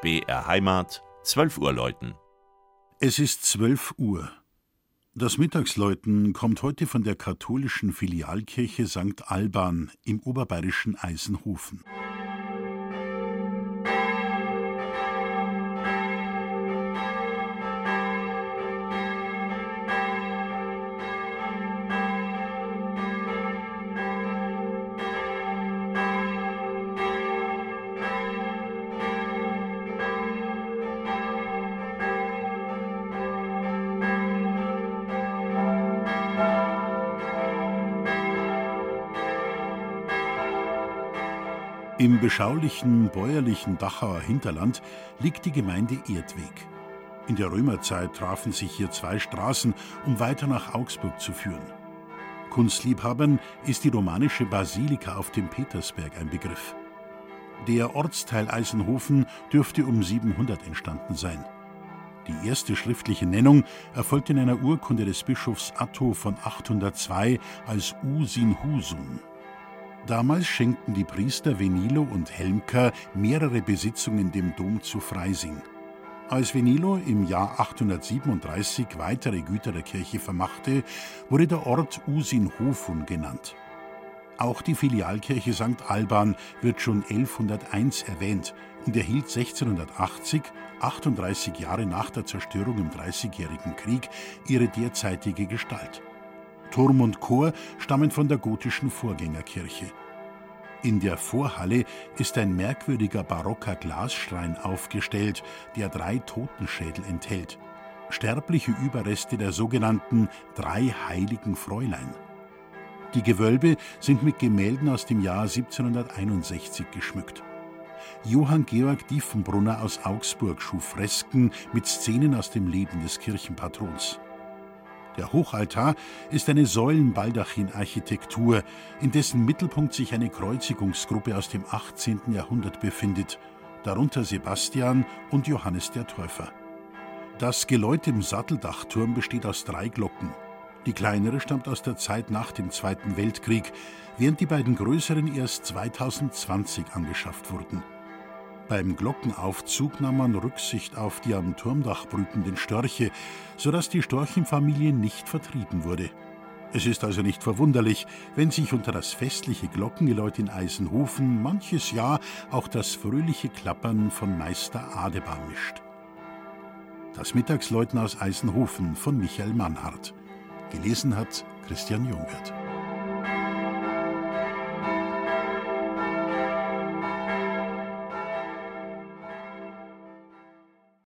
BR Heimat, 12 Uhr läuten. Es ist 12 Uhr. Das Mittagsläuten kommt heute von der katholischen Filialkirche St. Alban im oberbayerischen Eisenhofen. Im beschaulichen bäuerlichen Dachauer Hinterland liegt die Gemeinde Erdweg. In der Römerzeit trafen sich hier zwei Straßen, um weiter nach Augsburg zu führen. Kunstliebhabern ist die romanische Basilika auf dem Petersberg ein Begriff. Der Ortsteil Eisenhofen dürfte um 700 entstanden sein. Die erste schriftliche Nennung erfolgt in einer Urkunde des Bischofs Atto von 802 als Usin Husum. Damals schenkten die Priester Venilo und Helmka mehrere Besitzungen dem Dom zu Freising. Als Venilo im Jahr 837 weitere Güter der Kirche vermachte, wurde der Ort Usinhofun genannt. Auch die Filialkirche St. Alban wird schon 1101 erwähnt und erhielt 1680, 38 Jahre nach der Zerstörung im Dreißigjährigen Krieg, ihre derzeitige Gestalt. Turm und Chor stammen von der gotischen Vorgängerkirche. In der Vorhalle ist ein merkwürdiger barocker Glasschrein aufgestellt, der drei Totenschädel enthält. Sterbliche Überreste der sogenannten drei heiligen Fräulein. Die Gewölbe sind mit Gemälden aus dem Jahr 1761 geschmückt. Johann Georg Diefenbrunner aus Augsburg schuf Fresken mit Szenen aus dem Leben des Kirchenpatrons. Der Hochaltar ist eine Säulenbaldachin-Architektur, in dessen Mittelpunkt sich eine Kreuzigungsgruppe aus dem 18. Jahrhundert befindet, darunter Sebastian und Johannes der Täufer. Das Geläut im Satteldachturm besteht aus drei Glocken. Die kleinere stammt aus der Zeit nach dem Zweiten Weltkrieg, während die beiden größeren erst 2020 angeschafft wurden. Beim Glockenaufzug nahm man Rücksicht auf die am Turmdach brütenden Störche, sodass die Storchenfamilie nicht vertrieben wurde. Es ist also nicht verwunderlich, wenn sich unter das festliche Glockengeläut in Eisenhofen manches Jahr auch das fröhliche Klappern von Meister Adebar mischt. Das Mittagsläuten aus Eisenhofen von Michael Mannhardt. Gelesen hat Christian Jungwirth.